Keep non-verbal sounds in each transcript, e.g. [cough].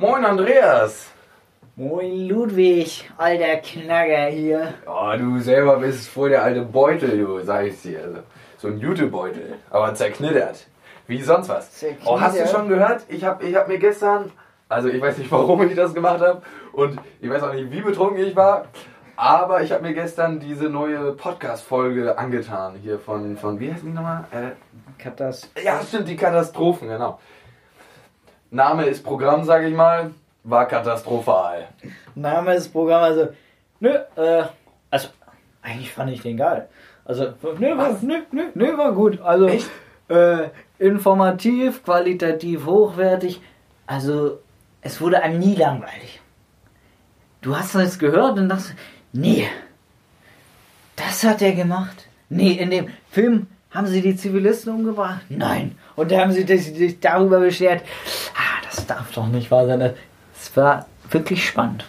Moin Andreas. Moin Ludwig, alter Knacker hier. Oh, du selber bist voll der alte Beutel, du, sag ich dir. Also, so ein Jutebeutel, aber zerknittert. Wie sonst was. Zerknittert? Oh, hast du schon gehört? Ich hab, ich hab mir gestern, also ich weiß nicht, [laughs] warum ich das gemacht habe und ich weiß auch nicht, wie betrunken ich war, aber ich habe mir gestern diese neue Podcast-Folge angetan hier von, von wie heißt die nochmal? Äh, Katas. ja, stimmt, die Katastrophen, genau. Name ist Programm, sag ich mal, war katastrophal. Name des Programms, also, nö, äh, also, eigentlich fand ich den geil. Also, nö, war, nö, nö, nö, war gut. Also, äh, informativ, qualitativ hochwertig. Also, es wurde einem nie langweilig. Du hast das gehört und dachtest, nee, das hat er gemacht. Nee, in dem Film haben sie die Zivilisten umgebracht. Nein. Und da haben sie sich darüber beschert. Ah, das darf doch nicht wahr sein. Es war wirklich spannend.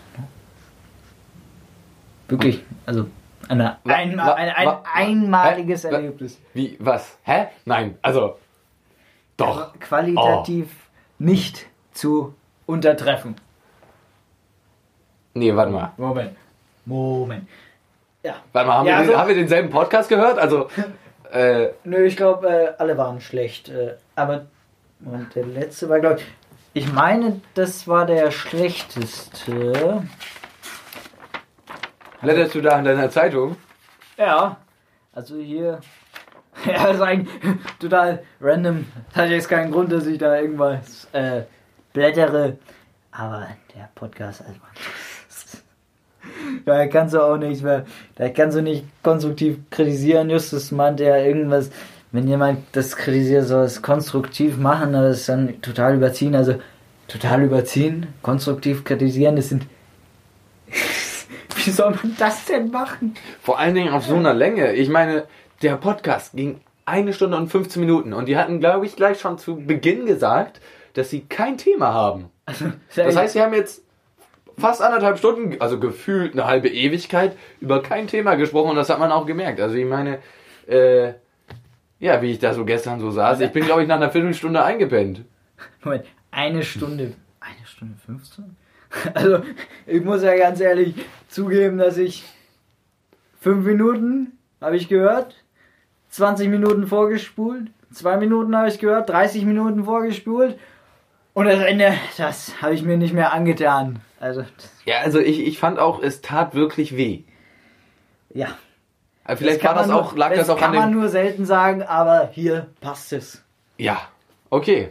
Wirklich, also eine, wa- ein, ein wa- einmaliges Erlebnis. Wie, was? Hä? Nein, also, doch. Qualitativ nicht zu untertreffen. Nee, warte mal. Moment. Moment. Ja. Warte mal, haben, Ja, wir, also- haben wir denselben Podcast gehört? Also, [laughs] äh, Nö, ich glaube, äh, alle waren schlecht. Äh, aber Moment, der letzte war, glaube ich. Ich meine, das war der schlechteste. blätterst du da in deiner Zeitung? Ja. Also hier. [laughs] Ja, ist eigentlich total random. Hat jetzt keinen Grund, dass ich da irgendwas äh, blättere. Aber der Podcast, also. Da kannst du auch nichts mehr. Da kannst du nicht konstruktiv kritisieren. Justus meinte ja irgendwas. Wenn jemand das kritisiert, soll es konstruktiv machen, aber es ist dann total überziehen. Also total überziehen, konstruktiv kritisieren, das sind. [laughs] Wie soll man das denn machen? Vor allen Dingen auf so einer Länge. Ich meine, der Podcast ging eine Stunde und 15 Minuten und die hatten, glaube ich, gleich schon zu Beginn gesagt, dass sie kein Thema haben. Das heißt, sie haben jetzt fast anderthalb Stunden, also gefühlt eine halbe Ewigkeit, über kein Thema gesprochen und das hat man auch gemerkt. Also ich meine, äh, ja, wie ich da so gestern so saß, ich bin, glaube ich, nach einer Viertelstunde eingepennt. Moment, eine Stunde, eine Stunde 15? [laughs] Also, ich muss ja ganz ehrlich zugeben, dass ich fünf Minuten habe ich gehört, 20 Minuten vorgespult, zwei Minuten habe ich gehört, 30 Minuten vorgespult und das Ende, das habe ich mir nicht mehr angetan. Also, Ja, also ich, ich fand auch, es tat wirklich weh. ja. Aber vielleicht kann war das man auch, nur, lag das, das auch kann an man dem. nur selten sagen, aber hier passt es. Ja, okay.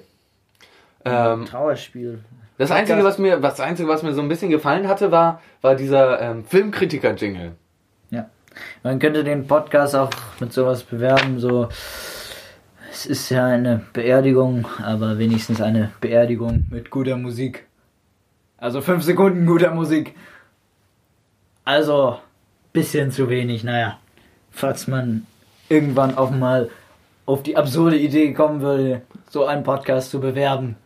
Ähm, Trauerspiel. das Einzige, was mir, das Einzige, was mir so ein bisschen gefallen hatte, war, war dieser ähm, Filmkritiker-Jingle. Ja. Man könnte den Podcast auch mit sowas bewerben, so es ist ja eine Beerdigung, aber wenigstens eine Beerdigung mit guter Musik. Also fünf Sekunden guter Musik. Also bisschen zu wenig, naja. Falls man irgendwann auch mal auf die absurde Idee kommen würde, so einen Podcast zu bewerben.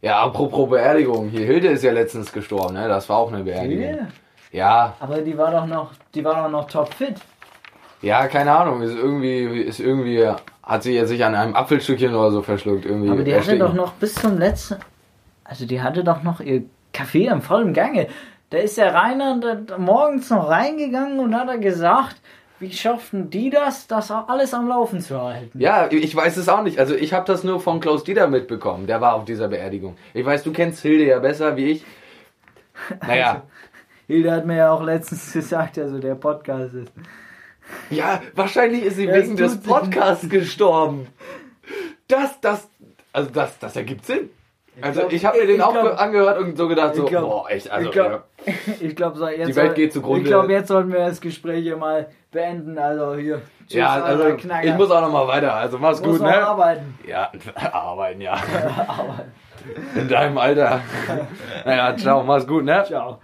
Ja, apropos Beerdigung. Hier, Hilde ist ja letztens gestorben, ne? Das war auch eine Beerdigung. Yeah. Ja, Aber die war doch noch, die war doch noch topfit. ja, keine Ahnung. Ist irgendwie, ist irgendwie, hat sie jetzt sich an einem Apfelstückchen oder so verschluckt. Irgendwie Aber die hatte ersticken. doch noch bis zum letzten. Also die hatte doch noch ihr Kaffee im vollen Gange. Da ist der Rainer morgens noch reingegangen und hat er gesagt, wie schafften die das, das auch alles am Laufen zu halten? Ja, ich weiß es auch nicht. Also ich habe das nur von Klaus Dieter mitbekommen. Der war auf dieser Beerdigung. Ich weiß, du kennst Hilde ja besser wie ich. Naja, [laughs] Hilde hat mir ja auch letztens gesagt, also der Podcast ist. Ja, wahrscheinlich ist sie Das wegen des Podcasts gestorben. Das, das, also das, das ergibt Sinn. Also glaub- ich habe mir den auch glaub- angehört und so gedacht, so, ich glaub- boah, echt, also ich glaube, [laughs] ich glaub, so, jetzt Die Welt soll- geht zugrunde. Ich glaube, jetzt sollten wir das Gespräch hier mal beenden. Also hier. Tschüss, ja, also ich muss auch noch mal weiter. Also mach's Muss gut, ne? arbeiten. Ja, [laughs] arbeiten, ja. [laughs] arbeiten. In deinem Alter. naja, ciao, mach's gut, ne? Ciao.